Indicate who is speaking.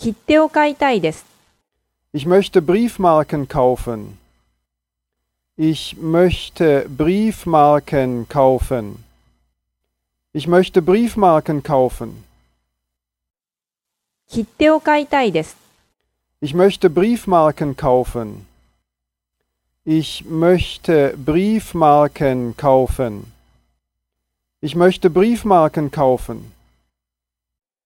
Speaker 1: 切手を買いたいです。
Speaker 2: Ich möchte Briefmarken kaufen. Ich möchte Briefmarken kaufen. Ich möchte Briefmarken kaufen.
Speaker 1: 切手を買いたいです。
Speaker 2: Ich möchte Briefmarken kaufen. Ich möchte Briefmarken kaufen. Ich möchte Briefmarken kaufen.